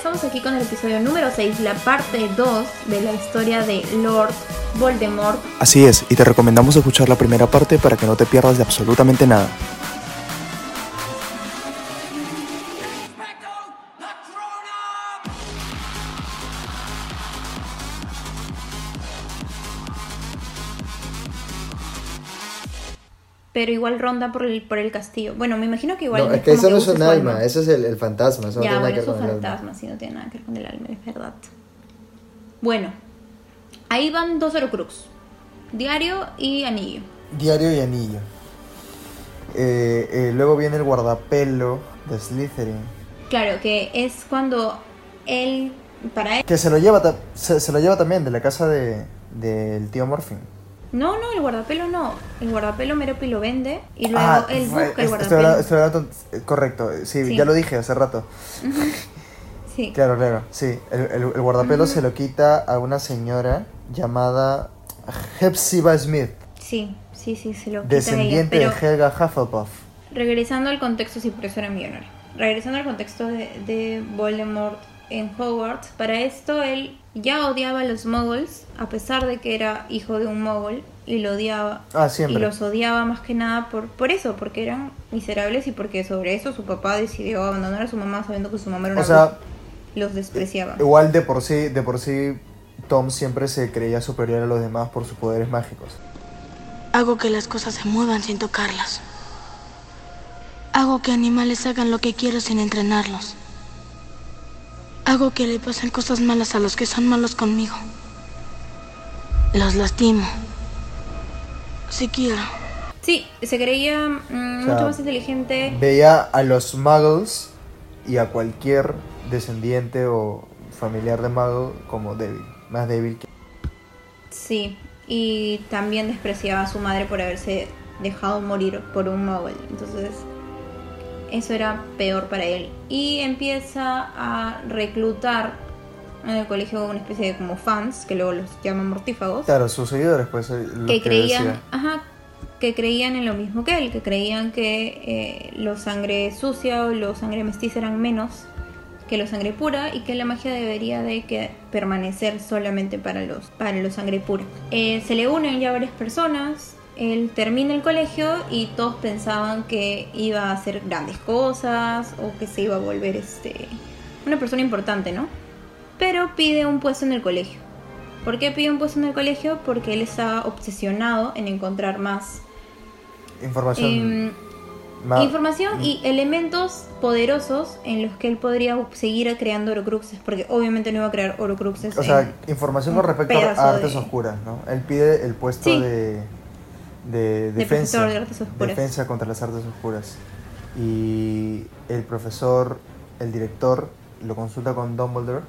estamos aquí con el episodio número 6, la parte 2 de la historia de Lord Voldemort. Así es, y te recomendamos escuchar la primera parte para que no te pierdas de absolutamente nada. Pero igual ronda por el, por el castillo. Bueno, me imagino que igual. No, es que eso no es un su alma, eso es el, el fantasma, eso no Ya, tiene nada bueno, que es ver un con el alma. fantasma, sí, no tiene nada que ver con el alma, es verdad. Bueno, ahí van dos Horcrux: diario y anillo. Diario y anillo. Eh, eh, luego viene el guardapelo de Slytherin. Claro, que es cuando él. Para él. Que se lo lleva, ta- se, se lo lleva también de la casa de del tío Morphin. No, no, el guardapelo no. El guardapelo Meropi lo vende y luego Ah, él busca el guardapelo. hablando- estoy hablando- correcto, sí, Sí. ya lo dije hace rato. Sí. Claro, claro, sí. El, el- el guardapelo se lo quita a una señora llamada Hepzibah Smith, Sí, sí, sí, se lo quita descendiente ella. Pero de Helga Hufflepuff. regresando al contexto, sí, por eso era millonario. Regresando al contexto de, de Voldemort en Hogwarts, para esto él ya odiaba a los muggles, a pesar de que era hijo de un muggle, y lo odiaba. Ah, siempre. Y los odiaba más que nada por, por eso, porque eran miserables y porque sobre eso su papá decidió abandonar a su mamá sabiendo que su mamá era una O sea, bruja. Los despreciaba. Igual de por sí, de por sí, Tom siempre se creía superior a los demás por sus poderes mágicos. Hago que las cosas se muevan sin tocarlas. Hago que animales hagan lo que quiero sin entrenarlos. Hago que le pasen cosas malas a los que son malos conmigo. Los lastimo. Si quiero. Sí, se creía mm, O sea, mucho más inteligente. Veía a los muggles y a cualquier descendiente o familiar de muggle como débil, más débil que... Sí, y también despreciaba a su madre por haberse dejado morir por un muggle. Entonces, eso era peor para él. Y empieza a reclutar en el colegio una especie de como fans, que luego los llaman mortífagos, Claro, sus seguidores, pues, eh, los que creían, decía. ajá, que creían en lo mismo que él, que creían que eh, los sangre sucia o los sangre mestiza eran menos que los sangre pura y que la magia debería de que permanecer solamente para los para los sangre pura. Eh, se le unen ya varias personas. Él termina el colegio y todos pensaban que iba a hacer grandes cosas o que se iba a volver este una persona importante, ¿no? Pero pide un puesto en el colegio. ¿Por qué pide un puesto en el colegio? Porque él estaba obsesionado en encontrar más Información... em, ma- información y elementos poderosos en los que él podría seguir creando Horcruxes, porque obviamente no iba a crear Horcruxes. O sea, información con respecto a artes de- oscuras, ¿no? Él pide el puesto Sí. de, de defensa. de artes oscuras. Defensa contra las artes oscuras. Y el profesor, el director, lo consulta con Dumbledore.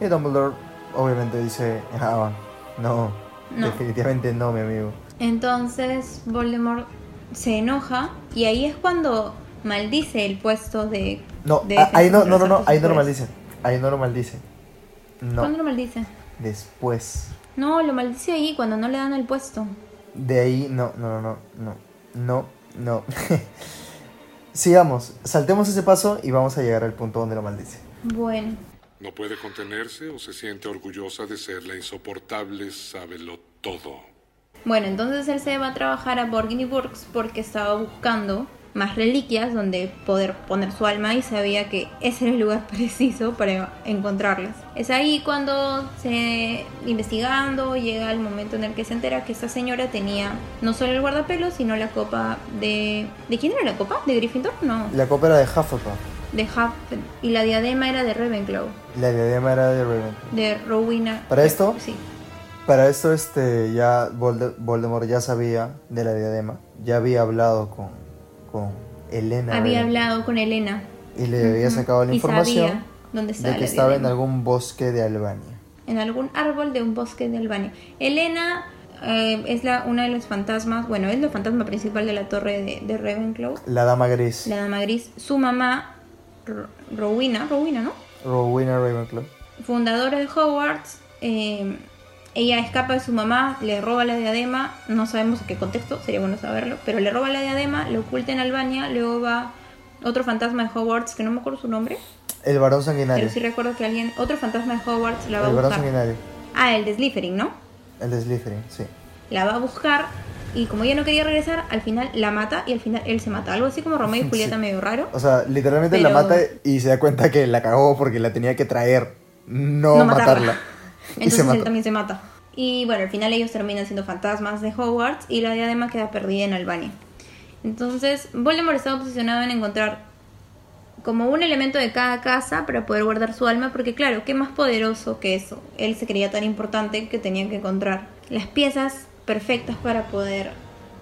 Y Dumbledore obviamente dice, ah, no, No. definitivamente no, mi amigo. Entonces Voldemort se enoja y ahí es cuando maldice el puesto de... No, de ah, ahí no, no, no, no, ahí no lo maldice. Ahí no lo maldice. No, ¿Cuándo lo maldice? después. No, lo maldice ahí cuando no le dan el puesto. De ahí, no, no, no, no, no, no, no. Sigamos, saltemos ese paso y vamos a llegar al punto donde lo maldice. Bueno, No puede contenerse o se siente orgullosa de ser la insoportable sábelo todo. Bueno, entonces él se va a trabajar a Borgini Burgs porque estaba buscando más reliquias donde poder poner su alma y sabía que ese era el lugar preciso para encontrarlas. Es ahí cuando se investigando llega el momento en el que se entera que esta señora tenía no solo el guardapelo, sino la copa de ¿De quién era la copa? ¿De Gryffindor? No, La copa era de Hufflepuff, de Hufflepuff y la diadema era de Ravenclaw, la diadema era de Ravenclaw. de Rowena. ¿Para esto? Sí. Para esto, este, ya Volde- Voldemort ya sabía de la diadema, ya había hablado con, con Elena Había hablado con Elena. y le había sacado la Y información sabía dónde estaba de que estaba en algún bosque de Albania. en algún árbol de un bosque de Albania. Elena eh, es la, una de los fantasmas, bueno, es la fantasma principal de la torre de, de Ravenclaw, La dama gris, la dama gris. Su mamá, Ro- Rowena, Rowena, ¿no? Rowena Ravenclaw. Fundadora de Hogwarts, eh, ella escapa de su mamá, le roba la diadema, no sabemos en qué contexto, sería bueno saberlo, pero le roba la diadema, lo oculta en Albania, luego va otro fantasma de Hogwarts, que no me acuerdo su nombre, El varón Pero sanguinario. sí recuerdo que alguien, otro fantasma de Hogwarts la va El a varón buscar. sanguinario. Ah, el de Slytherin, ¿no? El de Slytherin, sí. La va a buscar y como ella no quería regresar, al final la mata y al final él se mata. Algo así como Romeo y Julieta Sí. medio raro. O sea, literalmente la Pero- mata y se da cuenta que la cagó porque la tenía que traer, no, no matarla. Entonces él también se mata. Y bueno, al final ellos terminan siendo fantasmas de Hogwarts y la diadema queda perdida en Albania. Entonces, Voldemort estaba posicionado en encontrar como un elemento de cada casa para poder guardar su alma, porque claro, ¿qué más poderoso que eso? Él se creía tan importante que tenía que encontrar las piezas perfectas para poder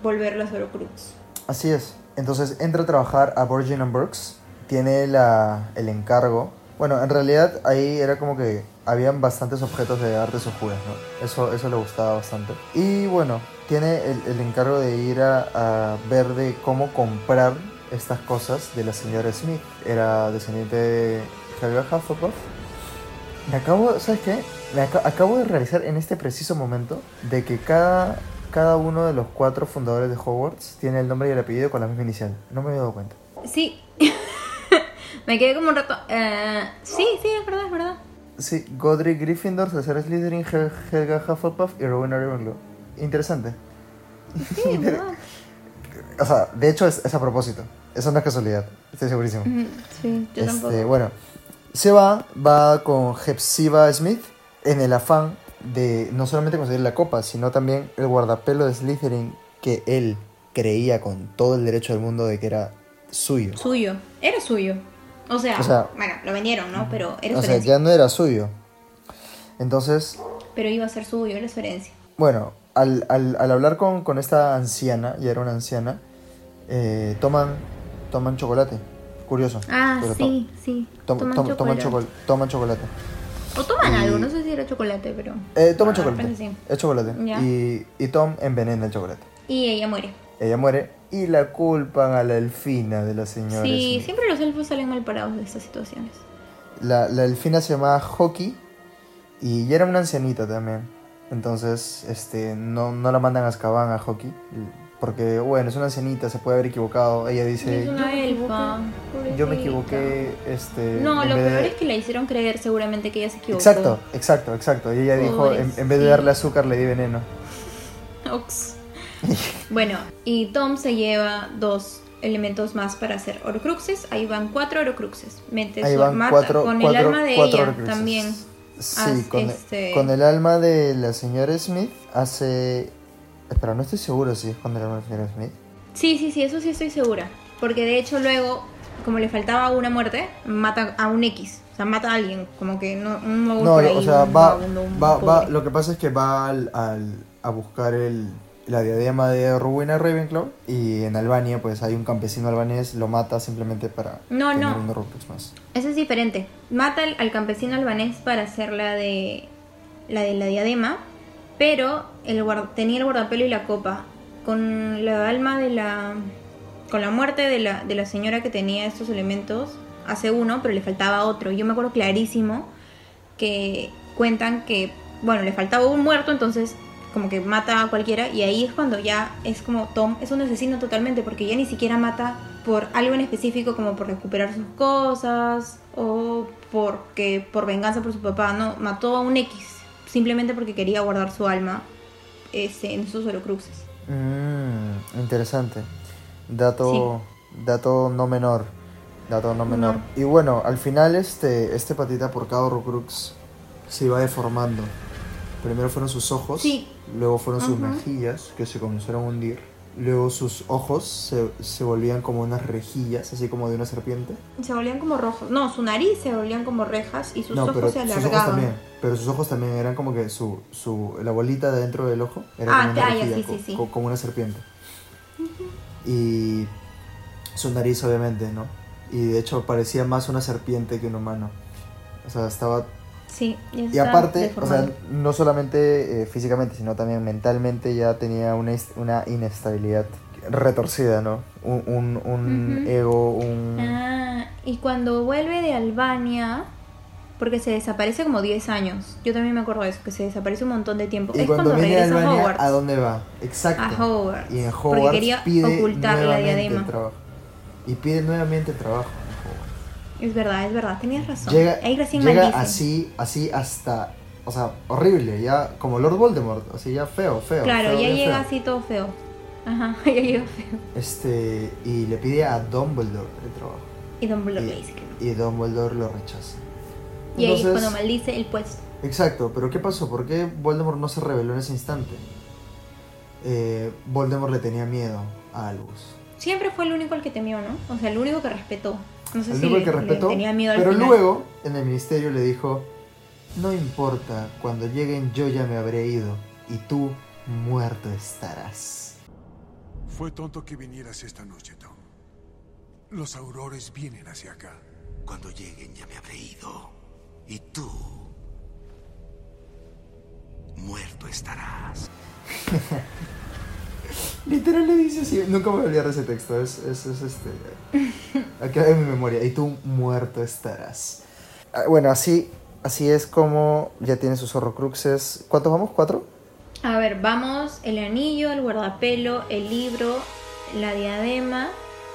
volver las Horcrux. Así es. Entonces entra a trabajar a Virgin and Brooks. Tiene la, el encargo. Bueno, en realidad ahí era como que habían bastantes objetos de artes oscuras, ¿no? Eso, eso le gustaba bastante. Y bueno, tiene el, el encargo de ir a, a ver de cómo comprar estas cosas de la señora Smith. Era descendiente de Helga Hufflepuff. Me acabo, ¿sabes qué? Me aca- acabo de realizar en este preciso momento de que cada, cada uno de los cuatro fundadores de Hogwarts tiene el nombre y el apellido con la misma inicial. No me había dado cuenta. Sí, me quedé como un rato... eh, sí, sí, es verdad, es verdad. Sí, Godric Gryffindor, César Slytherin, Hel- Helga Hufflepuff y Rowena Ravenclaw. Interesante. Sí. O sea, de hecho es, es a propósito. Eso no es casualidad. Estoy segurísimo. Sí, yo Este, tampoco. bueno, se va, va con Hepzibah Smith en el afán de no solamente conseguir la copa, sino también el guardapelo de Slytherin que él creía con todo el derecho del mundo de que era suyo. Suyo. Era suyo. O sea, O sea- bueno, lo vendieron, ¿no? Pero era O sea, ya no era suyo. Entonces, Pero iba a ser suyo, era su herencia. bueno, al, al- al hablar con, con esta anciana, ya era una anciana, eh, toman, toman chocolate. Curioso. Ah, Pero to- sí, sí. tom- toman tom- toman, chocolate. chocol- toman chocolate. O toman y- algo, no sé si era chocolate, pero... Eh, toman Ah, chocolate. sí. Es chocolate. Y, y Tom envenena el chocolate. Y ella muere. Ella muere y la culpan a la elfina de la señora. Sí, Smith. siempre los elfos salen mal parados de estas situaciones. La, la elfina se llamaba Hockey y ya era una ancianita también. Entonces, este, no, no la mandan a Azkaban a Hockey. Porque, bueno, es una ancianita, se puede haber equivocado. Ella dice, es "Yo una me elfa. equivoqué, Yo me pobrecita". equivoqué, este... No, lo de- peor es que la hicieron creer seguramente que ella se equivocó. Exacto, exacto, exacto. Y ella dijo, en, en vez de darle azúcar, le di veneno. Ox. bueno, y Tom se lleva dos elementos más para hacer Horcruxes. Ahí van cuatro Horcruxes. Mete Ahí su van cuatro, con cuatro, el alma de cuatro ella también. Sí, con, este- con el alma de la señora Smith hace... Espera, no estoy seguro si es con el alma de la señora Smith. Sí, sí, sí, eso sí estoy segura. Porque de hecho luego, como le faltaba una muerte, mata a un X. O sea, mata a alguien. Como que no, un No, ahí, o sea, un va, vagabundo, un va, va, lo que pasa es que va al, al- a buscar el, la diadema de Rowena Ravenclaw y en Albania pues hay un campesino albanés, lo mata simplemente para No, tener no. un Horcrux más. Eso es diferente. Mata al, al campesino albanés para hacer la de la de la diadema, pero el tenía el guardapelo y la copa. Con la alma de la. Con la muerte de la, de la señora que tenía estos elementos, hace uno, pero le faltaba otro. Yo me acuerdo clarísimo que cuentan que, bueno, le faltaba un muerto, entonces como que mata a cualquiera y ahí es cuando ya es como Tom es un asesino totalmente porque ya ni siquiera mata por algo en específico como por recuperar sus cosas o porque por venganza por su papá, no, mató a un X simplemente porque quería guardar su alma este, en sus horocruxes. Mmm, interesante. Dato, dato no menor. Dato no menor. Y bueno, al final este, este patita por cada Horcrux se iba deformando. Primero fueron sus ojos, Sí. luego fueron sus mejillas que se comenzaron a hundir. Luego sus ojos se, se volvían como unas rejillas, así como de una serpiente. Se volvían como rojos. No, su nariz se volvían como rejas y sus no, pero ojos se sus ojos alargaban. también. Pero sus ojos también eran como que su, su la bolita de dentro del ojo era Ah, como una rejilla, sí, sí, sí. co- como una serpiente. Y su nariz obviamente, ¿no? Y de hecho parecía más una serpiente que un humano. O sea, estaba Sí, y aparte, o sea, no solamente eh, físicamente, sino también mentalmente ya tenía una, una inestabilidad retorcida, ¿no? Un, un, ego, un... Ah, y cuando vuelve de Albania, porque se desaparece como 10 años. Yo también me acuerdo de eso, que se desaparece un montón de tiempo. Y es cuando, cuando, regresa a Hogwarts. ¿a dónde va? Exacto. A Hogwarts, Y en porque Hogwarts quería pide ocultar la nuevamente diadema. Y pide nuevamente trabajo. Es verdad, es verdad, tenías razón. Llega, llega así, así hasta, o sea, horrible, ya como Lord Voldemort, así ya feo, feo. Claro, feo, ya llega feo. así todo feo. Ajá, ya llega feo. Este, y le pide a Dumbledore el trabajo. Y Dumbledore Y- le dice que no. Y Dumbledore lo rechaza. Y ahí es cuando maldice el puesto. Exacto, pero ¿qué pasó? ¿Por qué Voldemort no se reveló en ese instante? Eh, Voldemort le tenía miedo a Albus. Siempre fue el único al que temió, ¿no? O sea, el único que respetó. No sé El si que respetó, tenía miedo al pero final. luego en el ministerio le dijo, no importa, cuando lleguen yo ya me habré ido y tú muerto estarás. Fue tonto que vinieras esta noche, Tom. Los aurores vienen hacia acá. Cuando lleguen ya me habré ido. Y tú... Muerto estarás. Literal le dice así, nunca me voy a olvidar ese texto, es, es, es este... Aquí en mi memoria, y tú muerto estarás. Ah, Bueno, así, así es como ya tiene sus horrocruxes. ¿Cuántos vamos? ¿Cuatro? A ver, vamos, el anillo, el guardapelo, el libro, la diadema,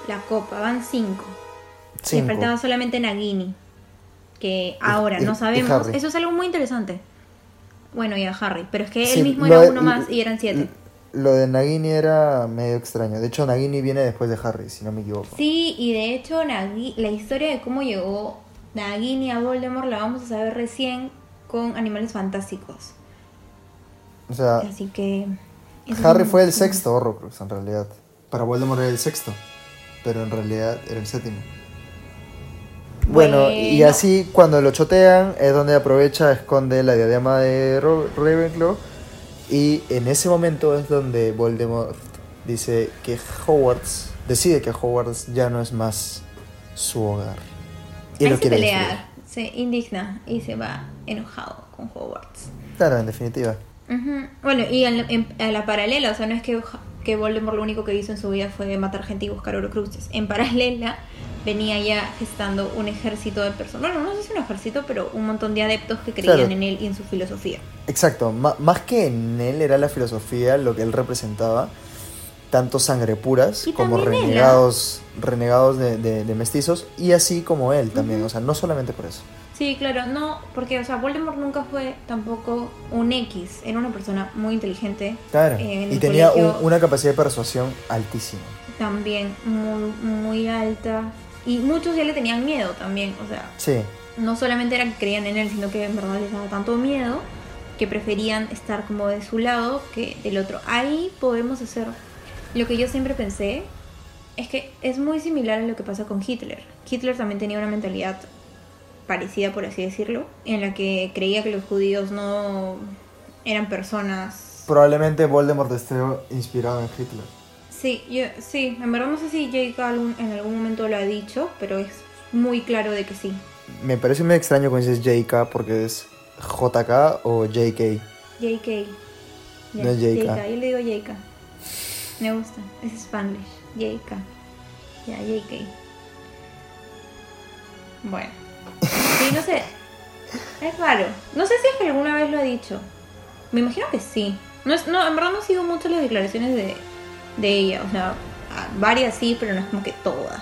la copa. Van cinco. Le Cinco. faltaba solamente Nagini. Que ahora y- no sabemos. Eso es algo muy interesante. Bueno, y a Harry. Pero es que Sí, él mismo era de- uno más y eran siete. Lo de Nagini era medio extraño. De hecho, Nagini viene después de Harry, si no me equivoco. Sí, y de hecho Nagi- la historia de cómo llegó Nagini a Voldemort la vamos a saber recién con Animales Fantásticos. O sea, Así que... Harry fue el sexto Horrocrux en realidad. Para Voldemort era el sexto, pero en realidad era el séptimo. Bueno, y Bueno. así cuando lo chotean es donde aprovecha, esconde la diadema de Ro- Ravenclaw y en ese momento es donde Voldemort dice que Hogwarts, decide que Hogwarts ya no es más su hogar. Y Ahí lo se quiere pelea, destruir. se indigna y se va enojado con Hogwarts. Claro, en definitiva. Ujú. Bueno, y en- en- a la paralela, o sea, no es que, que Voldemort lo único que hizo en su vida fue matar gente y buscar. En paralela, venía ya gestando un ejército de personas. Bueno, no sé si un ejército, pero un montón de adeptos que creían Claro. en él y en su filosofía. Exacto, más que en él era la filosofía lo que él representaba, tanto sangre puras Y como renegados, renegados de, de- de mestizos, y así como él también, o sea, no solamente por eso. Sí, claro, no, porque, o sea, Voldemort nunca fue tampoco un X, era una persona muy inteligente. Claro, Eh, y tenía un- una capacidad de persuasión altísima. También muy, muy alta. Y muchos ya le tenían miedo también, o sea, Sí, no solamente era que creían en él, sino que en verdad les daba tanto miedo que preferían estar como de su lado que del otro. Ahí podemos hacer lo que yo siempre pensé, es que es muy similar a lo que pasa con Hitler. Hitler también tenía una mentalidad parecida, por así decirlo, en la que creía que los judíos no eran personas... probablemente Voldemort esté inspirado en Hitler. Sí, yo, sí, en verdad no sé si J.K. algún- en algún momento lo ha dicho, pero es muy claro de que sí. Me parece muy extraño cuando dices JK porque es JK o JK. JK. Ya, No es JK. Yo le digo JK. Me gusta. Es Spanglish. JK. Ya, JK. Bueno. Sí, no sé. Es raro. No sé si es que alguna vez lo ha dicho. Me imagino que sí. No, es, no en verdad no sigo mucho las declaraciones de, de ella. O sea, varias sí, pero no es como que todas.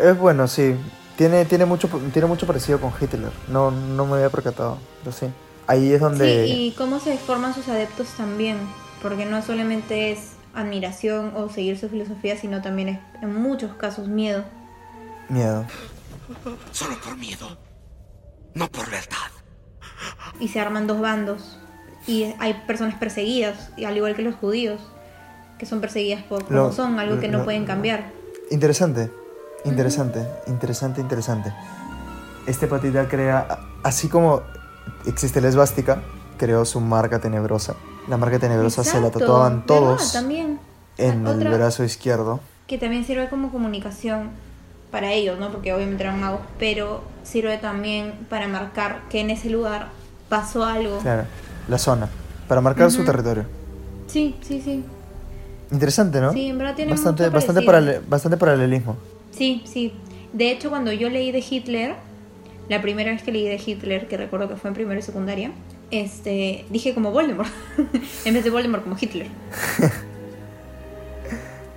Es bueno, sí. Tiene, tiene, mucho, tiene mucho parecido con Hitler. No, no me había percatado, pero sí. Ahí es donde... Sí, y cómo se forman sus adeptos también, porque no solamente es admiración o seguir su filosofía, sino también es en muchos casos miedo. Miedo. Solo por miedo. No por verdad. Y se arman dos bandos. Y hay personas perseguidas, y al igual que los judíos, que son perseguidas por como Lo- son, algo que no lo- pueden cambiar. Interesante, interesante, interesante, interesante. Este patita crea, así como existe la esvástica, creó su marca tenebrosa. La marca tenebrosa se la Exacto, tatuaban ¿verdad? todos También. en el Otra- brazo izquierdo. que también sirve como comunicación para ellos, ¿no? Porque obviamente eran magos, pero sirve también para marcar que en ese lugar pasó algo. Claro, la zona, para marcar su territorio. Sí, sí, sí. Interesante, ¿no? Sí, en verdad tiene bastante, mucho bastante, parale- bastante paralelismo. Sí, sí. De hecho, cuando yo leí de Hitler, la primera vez que leí de Hitler, que recuerdo que fue en primero y secundaria, este, dije como Voldemort, en vez de Voldemort como Hitler.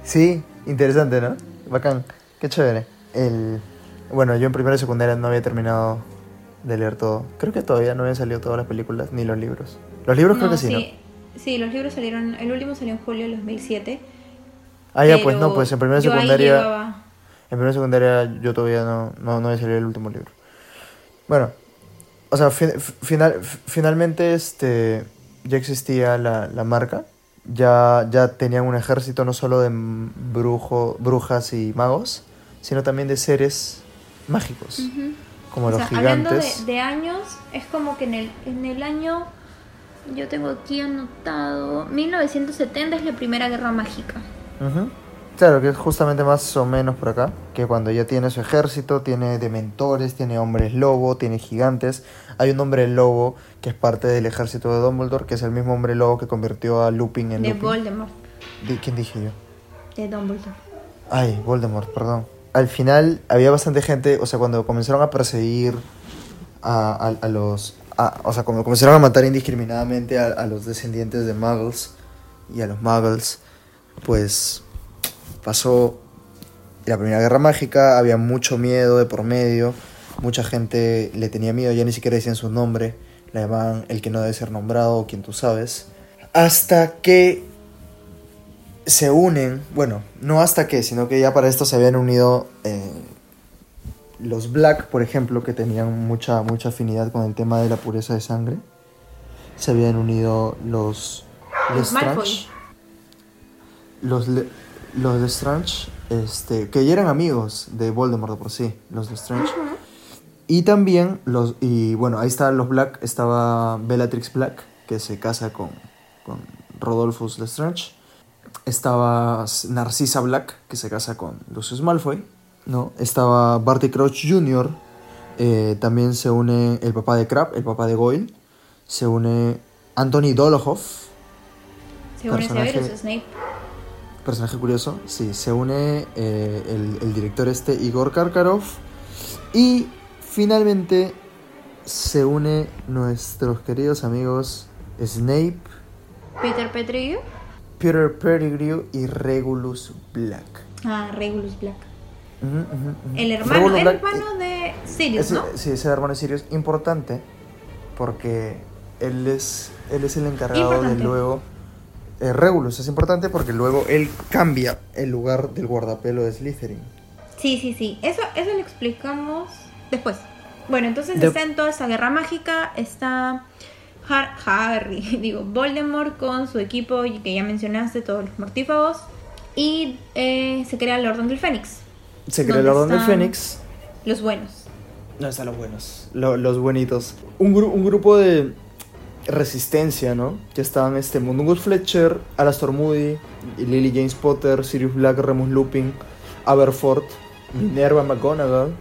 Sí, interesante, ¿no? Bacán, qué chévere. El, Bueno, yo en primera y secundaria no había terminado de leer todo. Creo que todavía no habían salido todas las películas ni los libros. Los libros creo que sí, ¿no? Sí, los libros salieron, el último salió en julio del 2007. Ah, ya, pues no, pues en primera y secundaria. llevaba- En primera y secundaria yo todavía no, no, no había salido el último libro. Bueno, o sea, fin- final, finalmente este, ya existía la, la marca. Ya, ya tenían un ejército no solo de brujo, brujas y magos, sino también de seres mágicos, como O los sea, hablando de, gigantes. de años, es como que en el, en el año, yo tengo aquí anotado, 1970 es la primera guerra mágica. Claro, que es justamente más o menos por acá, que cuando ya tiene su ejército, tiene dementores, tiene hombres lobo, tiene gigantes. Hay un hombre lobo que es parte del ejército de Dumbledore, que es el mismo hombre lobo que convirtió a Lupin en De Lupin. Voldemort, ¿De quién dije yo? de Dumbledore. Ay, Voldemort, perdón. Al final había bastante gente, o sea, cuando comenzaron a perseguir a, los... o sea, cuando comenzaron a matar indiscriminadamente a, los descendientes de Muggles y a los Muggles, pues pasó la Primera Guerra Mágica, había mucho miedo de por medio, mucha gente le tenía miedo, ya ni siquiera decían su nombre, le llamaban el que no debe ser nombrado o quien tú sabes. Hasta que se unen, bueno, no hasta que, sino que ya para esto se habían unido eh, los Black, por ejemplo, que tenían mucha, mucha afinidad con el tema de la pureza de sangre. Se habían unido los Los. Lestrange. Los, los Lestrange, este, que ya eran amigos de Voldemort de por sí, los Lestrange. Y también los, y bueno, ahí estaban los Black, estaba Bellatrix Black, que se casa con, con Rodolphus Lestrange. Estaba Narcisa Black, que se casa con Lucius Malfoy, ¿no? Estaba Barty Crouch Jr., eh, también se une el papá de Crab, el papá de Goyle. Se une Anthony Dolohoff, Según Personaje- Severus Snape. personaje curioso. Sí, se une eh, el, el director este Igor Karkarov. Y finalmente se une nuestros queridos amigos Snape, Peter Pettigrew. Peter Pettigrew y Regulus Black. Ah, Regulus Black. El hermano, Regulus el Black, hermano de Sirius, ese- ¿no? Sí, ese hermano de Sirius. Importante porque él es, él es el encargado Importante. de luego... eh, Regulus es importante porque luego él cambia el lugar del guardapelo de Slytherin. Sí, sí, sí. Eso, eso lo explicamos después. Bueno, entonces De- está en toda esa guerra mágica. Está Har- Harry, digo, Voldemort con su equipo y que ya mencionaste, todos los mortífagos. Y eh, se crea el Orden del Fénix. Se crea el ¿Dónde Orden del? Fénix. Los buenos. No están los buenos. Lo- los buenitos. Un, gru- un grupo de resistencia, ¿no? Que estaban este Mundungus Fletcher, Alastor Moody, Lily James Potter, Sirius Black, Remus Lupin, Aberford, Minerva McGonagall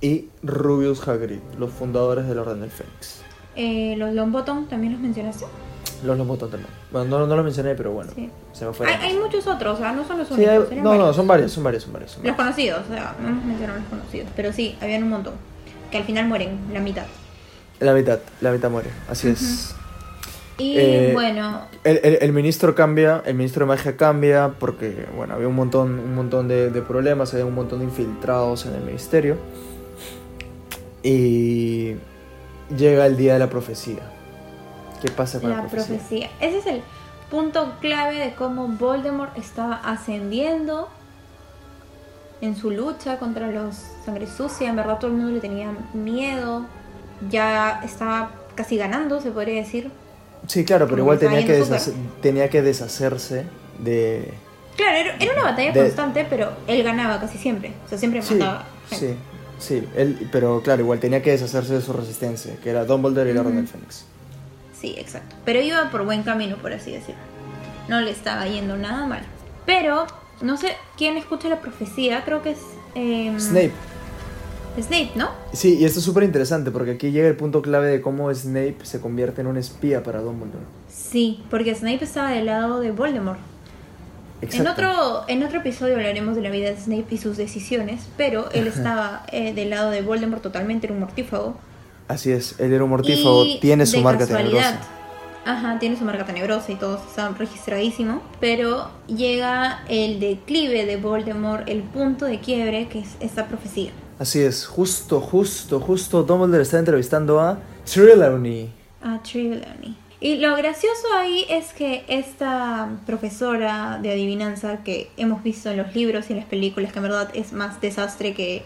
y Rubius Hagrid, los fundadores del Orden del Fénix. Eh, los Longbottom, ¿también los mencionaste? Los Longbottom también. Bueno, no, no los mencioné, pero bueno. Sí. Se me fue. Hay, hay muchos otros, o sea, no son los Sí, únicos. hay- eran no, no, son varios, son varios, son varios. Son Los varios. conocidos, o sea, no hemos mencionado los conocidos. Pero sí, habían un montón. Que al final mueren, la mitad. La mitad, la mitad muere, así es. Y Eh, bueno, El, el- el ministro cambia, el ministro de magia cambia porque, bueno, había un montón, un montón de, de problemas, había un montón de infiltrados en el ministerio. Y llega el día de la profecía. ¿Qué pasa con la, la profecía? profecía. Ese es el punto clave de cómo Voldemort estaba ascendiendo en su lucha contra los sangre sucia. En verdad todo el mundo le tenía miedo. Ya estaba casi ganando, se podría decir. Sí, claro, pero igual tenía que, tenía que deshacerse de... Claro, era, era una batalla De- constante, pero él ganaba casi siempre. O sea, siempre Sí, mataba gente. sí, sí, él, pero claro, igual tenía que deshacerse de su resistencia, que era Dumbledore y la Orden del Fénix. Sí, exacto. Pero iba por buen camino, por así decirlo. No le estaba yendo nada mal. Pero, no sé quién escucha la profecía, creo que es... em, Snape. Snape, ¿no? Sí, y esto es súper interesante porque aquí llega el punto clave de cómo Snape se convierte en un espía para Dumbledore. Sí, porque Snape estaba del lado de Voldemort. En Exacto. otro, en otro episodio hablaremos de la vida de Snape y sus decisiones, pero él estaba eh, del lado de Voldemort totalmente, era un mortífago. Así es, él era un mortífago, Y tiene su de marca tenebrosa. Ajá, tiene su marca tenebrosa y todo está registradísimo. Pero llega el declive de Voldemort, el punto de quiebre, que es esta profecía. Así es, justo, justo, justo Dumbledore está entrevistando a Trelawney. A Trelawney. Y lo gracioso ahí es que esta profesora de adivinanza que hemos visto en los libros y en las películas, que en verdad es más desastre que,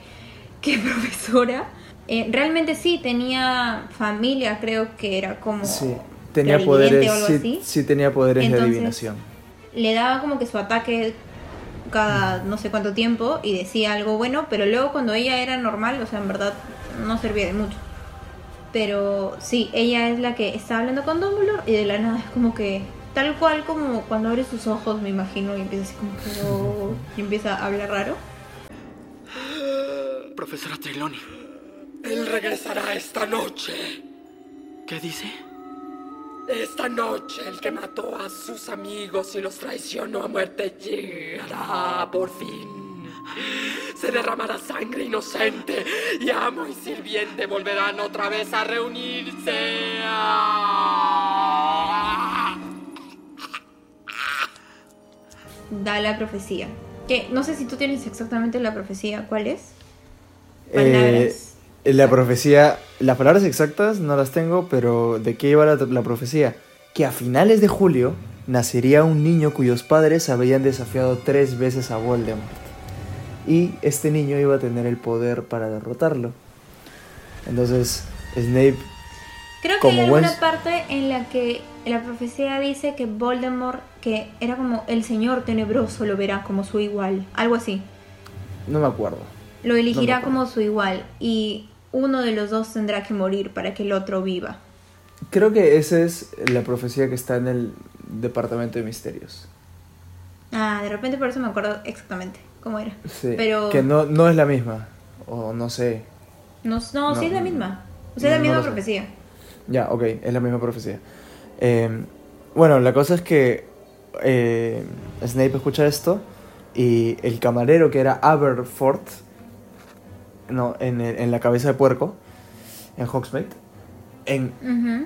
que profesora, eh, realmente sí tenía familia, creo que era como Sí, tenía poderes, sí, así. sí tenía poderes Entonces, de adivinación. le daba como que su ataque cada no sé cuánto tiempo y decía algo bueno, pero luego cuando ella era normal, o sea, en verdad no servía de mucho. Pero sí, ella es la que está hablando con Dumbledore y de la nada es como que tal cual como cuando abre sus ojos, me imagino, y empieza así como que oh, y empieza a hablar raro. Profesora Trelawney. Él regresará esta noche. ¿Qué dice? Esta noche el que mató a sus amigos y los traicionó a muerte llegará por fin. Se derramará sangre inocente y amo y sirviente volverán otra vez a reunirse. Da la profecía. Que no sé si tú tienes exactamente la profecía, ¿cuál es? Eh, Palabras. la profecía, las palabras exactas no las tengo, pero ¿de qué iba la, la profecía? Que a finales de julio nacería un niño cuyos padres habían desafiado tres veces a Voldemort. Y este niño iba a tener el poder para derrotarlo. Entonces, Snape Creo que como hay alguna buen- parte en la que la profecía dice que Voldemort, que era como el señor tenebroso, lo verá como su igual, algo así. no me acuerdo. Lo elegirá No como su igual y uno de los dos tendrá que morir para que el otro viva. Creo que esa es la profecía que está en el Departamento de Misterios. Ah, de repente por eso me acuerdo exactamente cómo era. Sí, Pero Que no, no es la misma. O no sé. no, no, sí No, es la misma. O sea, es la misma sé. profecía. Ya, ok, es la misma profecía. Eh, bueno, la cosa es que eh, Snape escucha esto y el camarero que era Aberforth, no, en, el- en la cabeza de puerco, en Hogsmeade, en.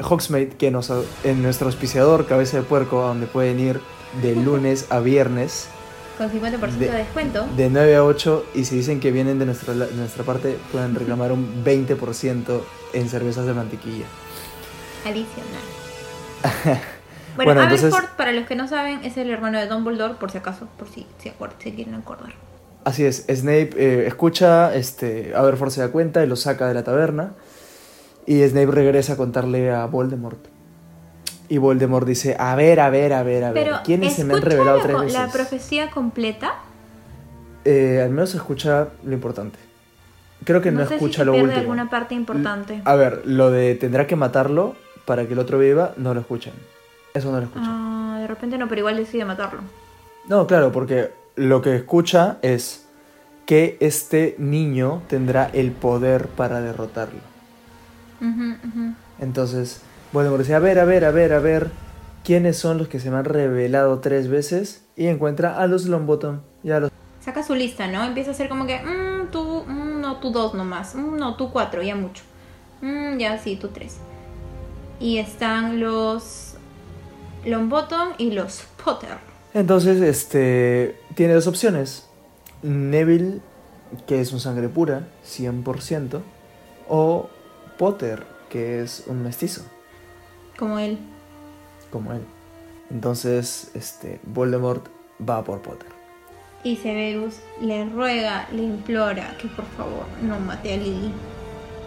Hogsmeade, que nos, en nuestro auspiciador cabeza de puerco, a donde pueden ir de lunes a viernes, Con 50% de, De- descuento. de 9 a 8, y si dicen que vienen de nuestra, de nuestra parte, pueden reclamar un 20% en cervezas de mantequilla. Adicional. Bueno, Bueno, entonces- Aberforth, para los que no saben, es el hermano de Dumbledore, por si acaso, por si se acuer- se quieren acordar. Así es, Snape eh, escucha, este, Aberforth se da cuenta y lo saca de la taberna. Y Snape regresa a contarle a Voldemort. Y Voldemort dice, a ver, a ver, a ver, a ver, Pero, ¿quiénes se me han ¿escucha revelado la, tres veces? la profecía completa? Eh, al menos escucha lo importante. Creo que no, sé si escucha se lo pierde último. alguna parte importante. A ver, lo de tendrá que matarlo para que el otro viva, no lo escuchan. Eso no lo escuchan. Ah, de repente no, pero igual decide matarlo. No, claro, porque lo que escucha es que este niño tendrá el poder para derrotarlo. Entonces, Voldemort dice, a ver, a ver, a ver, a ver, ¿quiénes son los que se me han revelado tres veces? Y encuentra a los Longbottom y a los... Saca su lista, ¿no? Empieza a hacer como que, mm, tú, mm, no, tú dos nomás, mm, no, tú cuatro, ya mucho. Mm, ya sí, tú tres. Y están los Longbottom y los Potter. Entonces, este, tiene dos opciones. Neville, que es un sangre pura, 100%, o Potter, que es un mestizo, Como él. como él. Entonces, este, Voldemort va por Potter. Y Severus le ruega, le implora que por favor no mate a Lily.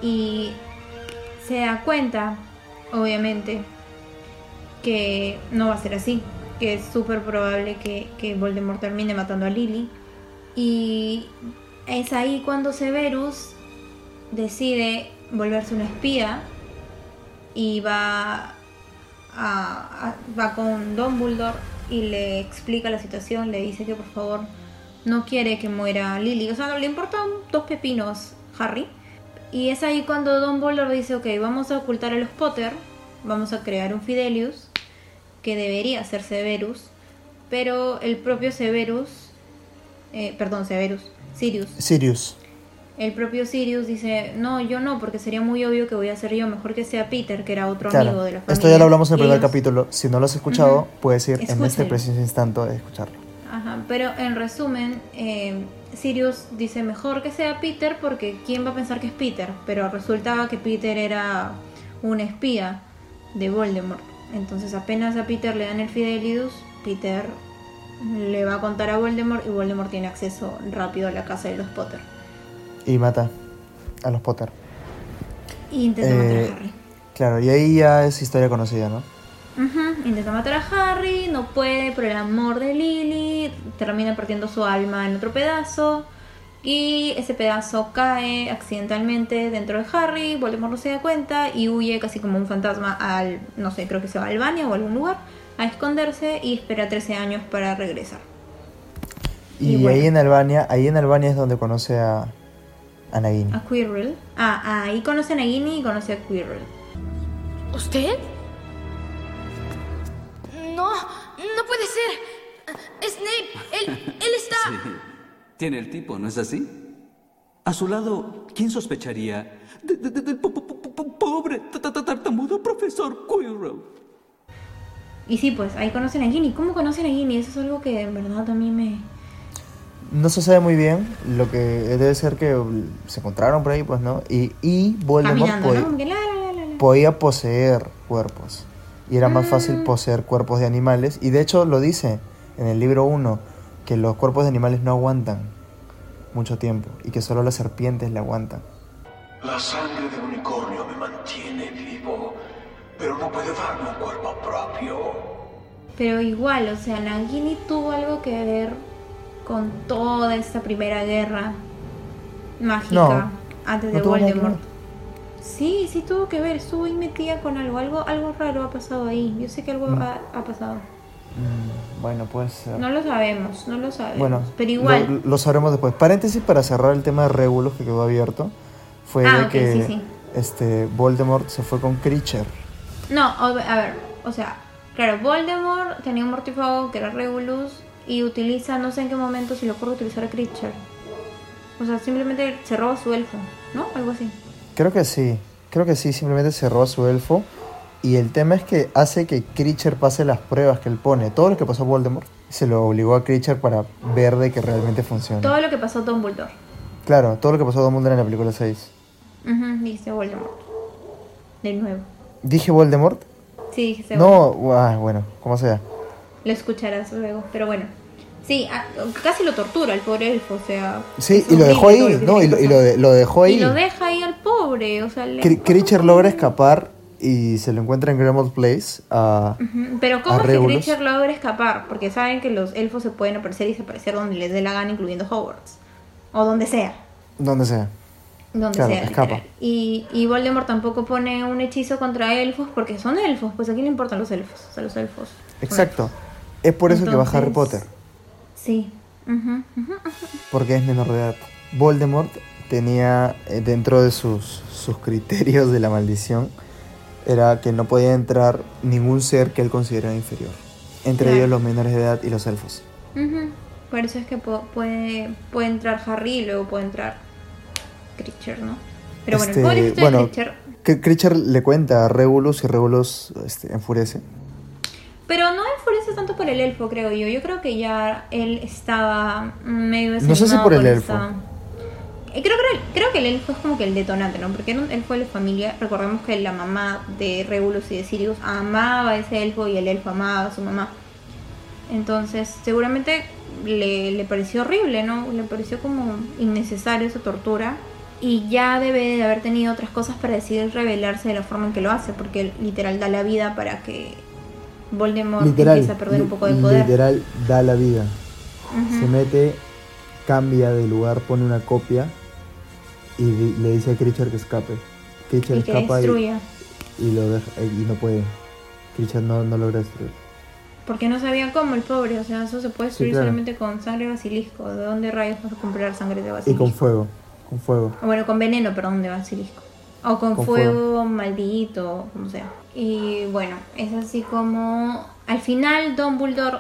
Y se da cuenta, obviamente, que no va a ser así. Que es súper probable que, que Voldemort termine matando a Lily. Y es ahí cuando Severus decide volverse un espía y va va con Dumbledore y le explica la situación, le dice que por favor no quiere que muera Lily, o sea, no le importan dos pepinos Harry. Y es ahí cuando Dumbledore dice, ok, vamos a ocultar a los Potter, vamos a crear un Fidelius, que debería ser Severus, pero el propio Severus, eh, perdón, Severus, Sirius, Sirius. El propio Sirius dice, no, yo no, porque sería muy obvio que voy a ser yo, mejor que sea Peter, que era otro amigo de la familia. esto ya lo hablamos en el primer ellos- capítulo. Si no lo has escuchado, puedes ir en este preciso instante a escucharlo. Ajá, pero en resumen, eh, Sirius dice mejor que sea Peter porque ¿quién va a pensar que es Peter? Pero resultaba que Peter era un espía de Voldemort. Entonces apenas a Peter le dan el Fidelidus, Peter le va a contar a Voldemort y Voldemort tiene acceso rápido a la casa de los Potter. Y mata a los Potter. Y intenta matar Eh, a Harry. Claro, y ahí ya es historia conocida, ¿no? Ujú, Intenta matar a Harry, no puede por el amor de Lily, termina partiendo su alma en otro pedazo y ese pedazo cae accidentalmente dentro de Harry, Voldemort no se da cuenta y huye casi como un fantasma al, no sé, creo que se va a Albania o a algún lugar a esconderse y espera 13 años para regresar. Y, Y bueno. ahí en Albania, ahí en Albania es donde conoce a, a Nagini. A Quirrell. Ah, ahí conoce a Nagini y conoce a Quirrell. ¿Usted? No, no puede ser. Snape, él, él está... Tiene el tipo, ¿no es así? A su lado, ¿quién sospecharía de- de- de- del po- po- po- po- pobre ta- ta- ta- tartamudo profesor Quirrell? Y sí, pues ahí conocen a Nagini. ¿Cómo conocen a Nagini? Eso es algo que en verdad a mí me... No se sabe muy bien, lo que debe ser que se encontraron por ahí, pues, ¿no? Y, y Voldemort Caminando, podía, ¿no? Como que la, la, la, la. podía poseer cuerpos. Y era más Mm. fácil poseer cuerpos de animales. Y de hecho lo dice en el libro 1, que los cuerpos de animales no aguantan mucho tiempo. Y que solo las serpientes le aguantan. La sangre del unicornio me mantiene vivo, pero no puede darme un cuerpo propio. Pero igual, o sea, Nagini tuvo algo que ver con toda esta primera guerra mágica No, antes de Voldemort. Sí, sí tuvo que ver, estuvo ahí metida con algo, algo, algo raro ha pasado ahí. Yo sé que algo ha, ha pasado. Mm, bueno, puede ser. No lo sabemos, no lo sabemos. Bueno, pero igual. Lo, lo sabremos después. Paréntesis para cerrar el tema de Regulus que quedó abierto. Fue Ah, de que sí, sí. este Voldemort se fue con Creature. No, a ver, o sea, claro, Voldemort tenía un mortífago que era Regulus y utiliza, no sé en qué momento se le ocurre utilizar a Creature. O sea, simplemente se roba su elfo, ¿no? Algo así. Creo que sí. Creo que sí, simplemente se roba su elfo. Y el tema es que hace que Creature pase las pruebas que él pone. Todo lo que pasó a Voldemort se lo obligó a Creature para ver de que realmente funciona. Todo lo que pasó a Dumbledore. Claro, todo lo que pasó a Dumbledore en la película 6. Ujú, dijiste Voldemort. De nuevo. ¿Dije Voldemort? Sí, dijiste No, ah, bueno, como sea. Lo escucharás luego, pero bueno. Sí, casi lo tortura el pobre elfo, o sea. Sí, y lo dejó ahí, no, y lo, y lo de- lo dejó ahí. Y lo deja ahí al pobre, o sea, le- Cre- Creature logra escapar y se lo encuentra en Grimmauld Place. a- Pero ¿cómo es que. Creature logra escapar? Porque saben que los elfos se pueden aparecer y desaparecer donde les dé la gana, incluyendo Hogwarts. O donde sea. donde sea. Donde Claro, sea, escapa. Y, y Voldemort tampoco pone un hechizo contra elfos porque son elfos. Pues a quién le importan los elfos. O sea, los elfos. Exacto. Es por eso que va Harry Sí. Porque es menor de edad. Voldemort tenía eh, dentro de sus, sus criterios de la maldición era que no podía entrar ningún ser que él considerara inferior. Entre Claro. ellos los menores de edad y los elfos. Por eso es que puede, puede entrar Harry y luego puede entrar Creature, ¿no? Pero bueno, Este, el pobrecito bueno, de Creature. que Creature le cuenta a Regulus y Regulus este, enfurece. Pero no enfurece tanto por el elfo, creo yo. Yo creo que ya él estaba medio No sé si por el elfo. esta- Eh, Creo, creo, creo que el elfo es como que el detonante, ¿no? Porque era un elfo de la familia. Recordemos que la mamá de Regulus y de Sirius amaba a ese elfo y el elfo amaba a su mamá. Entonces, seguramente le, le pareció horrible, ¿no? Le pareció como innecesario esa tortura. Y ya debe de haber tenido otras cosas para decidir rebelarse de la forma en que lo hace, porque él literal da la vida para que Voldemort Literal, empiece a perder un poco de poder. literal da la vida. Se mete, cambia de lugar, pone una copia y le dice a Creature que escape. Creature y que escapa y, y lo deja, y no puede. Creature no, no logra destruir. Porque no sabía cómo el pobre, o sea, eso se puede destruir claro. solamente con sangre de basilisco. ¿De dónde rayos vas a comprar sangre de Y basilisco? con fuego, con fuego. O Bueno, con veneno, perdón, de basilisco. O con, Con fuego, maldito, como sea. Y bueno, es así como al final Dumbledore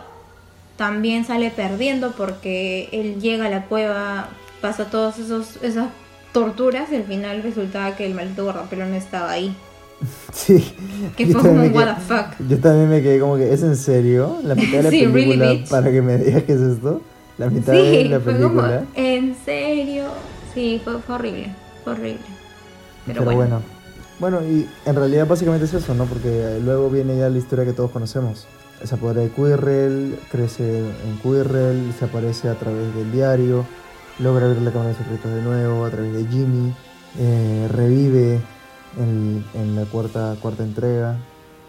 también sale perdiendo porque él llega a la cueva, pasa todas esos, esas torturas y al final resultaba que el maldito guardapelo no estaba ahí. Sí. Que fue como, me what the fuck. Yo también me quedé como que, ¿es en serio? La mitad de la Sí, película para que me digas que es esto. la mitad de la fue como, película. en serio. Sí, fue, fue horrible, fue horrible. Pero, Pero, bueno. bueno. Bueno, y en realidad básicamente es eso, ¿no? Porque luego viene ya la historia que todos conocemos. Se apodera de Quirrell, crece en Quirrell, se aparece a través del diario, logra abrir la cámara de secretos de nuevo a través de Jimmy, eh, revive en, en la cuarta, cuarta entrega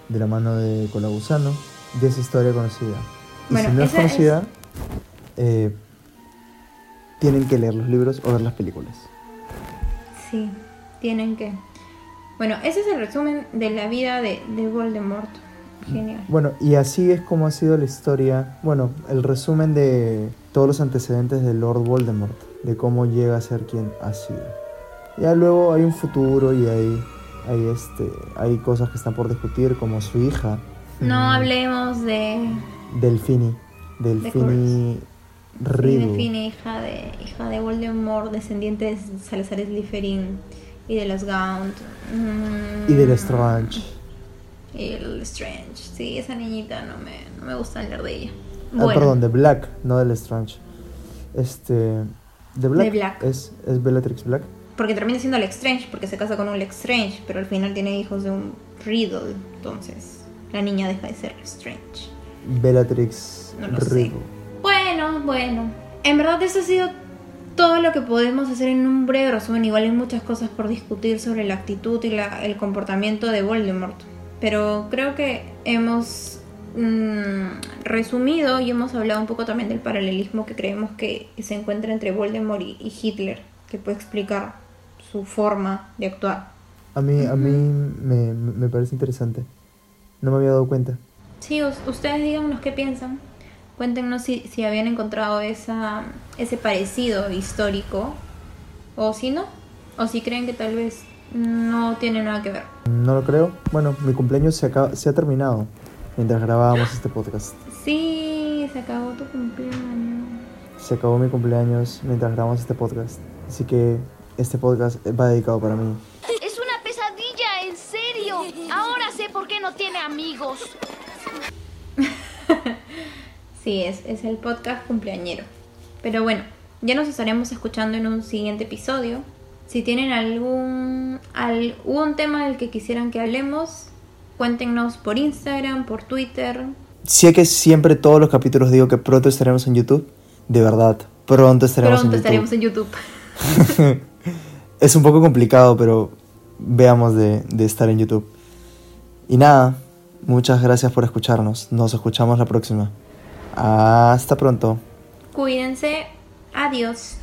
de la mano de Colagusano, de esa historia conocida. Y Bueno, si no es- conocida, eh, tienen que leer los libros o ver las películas. Sí, tienen que. Bueno, ese es el resumen de la vida de, de Voldemort. Genial. Bueno, y así es como ha sido la historia, bueno, el resumen de todos los antecedentes de Lord Voldemort, de cómo llega a ser quien ha sido. Ya luego hay un futuro y hay, hay, este, hay cosas que están por discutir, como su hija, No mm, hablemos de. Delfini, Delfini Sí, Riddle. Delfine, hija de, hija de Voldemort, descendiente de Salazar Slytherin y de los Gaunt. Mm, y de Lestrange. Y de Lestrange. Sí, esa niñita no me, no me gusta hablar de ella. Ah, Bueno, perdón, de Black, no de Lestrange. Este, de Black, Black. Es, es Bellatrix Black. porque termina siendo Lestrange, porque se casa con un Lestrange, pero al final tiene hijos de un Riddle. Entonces, la niña deja de ser Lestrange. Bellatrix No lo sé. Riddle. Bueno, bueno. En verdad eso ha sido todo lo que podemos hacer en un breve resumen. Igual hay muchas cosas por discutir sobre la actitud y la- el comportamiento de Voldemort. Pero creo que hemos mm, resumido y hemos hablado un poco también del paralelismo que creemos que, que se encuentra entre Voldemort y, y Hitler, que puede explicar su forma de actuar. A mí, a mí me, me parece interesante. No me había dado cuenta. Sí, us- ustedes díganos qué piensan. Cuéntenos si, si habían encontrado esa, ese parecido histórico o si no, o si creen que tal vez no tiene nada que ver. No lo creo. Bueno, mi cumpleaños se, acaba- se ha terminado mientras grabábamos este podcast. Sí, se acabó tu cumpleaños. Se acabó mi cumpleaños mientras grabamos este podcast. Así que este podcast va dedicado para mí. Es una pesadilla, en serio. Ahora sé por qué no tiene amigos. Sí, es, es el podcast cumpleañero. Pero bueno, ya nos estaremos escuchando en un siguiente episodio. Si tienen algún, algún tema del que quisieran que hablemos, cuéntenos por Instagram, por Twitter, Sé que siempre todos los capítulos digo que pronto estaremos en YouTube. De verdad, pronto estaremos Pronto en YouTube. estaremos en YouTube. es un poco complicado, pero veamos de, de estar en YouTube. Y nada, muchas gracias por escucharnos. Nos escuchamos la próxima. Hasta pronto. Cuídense. Adiós.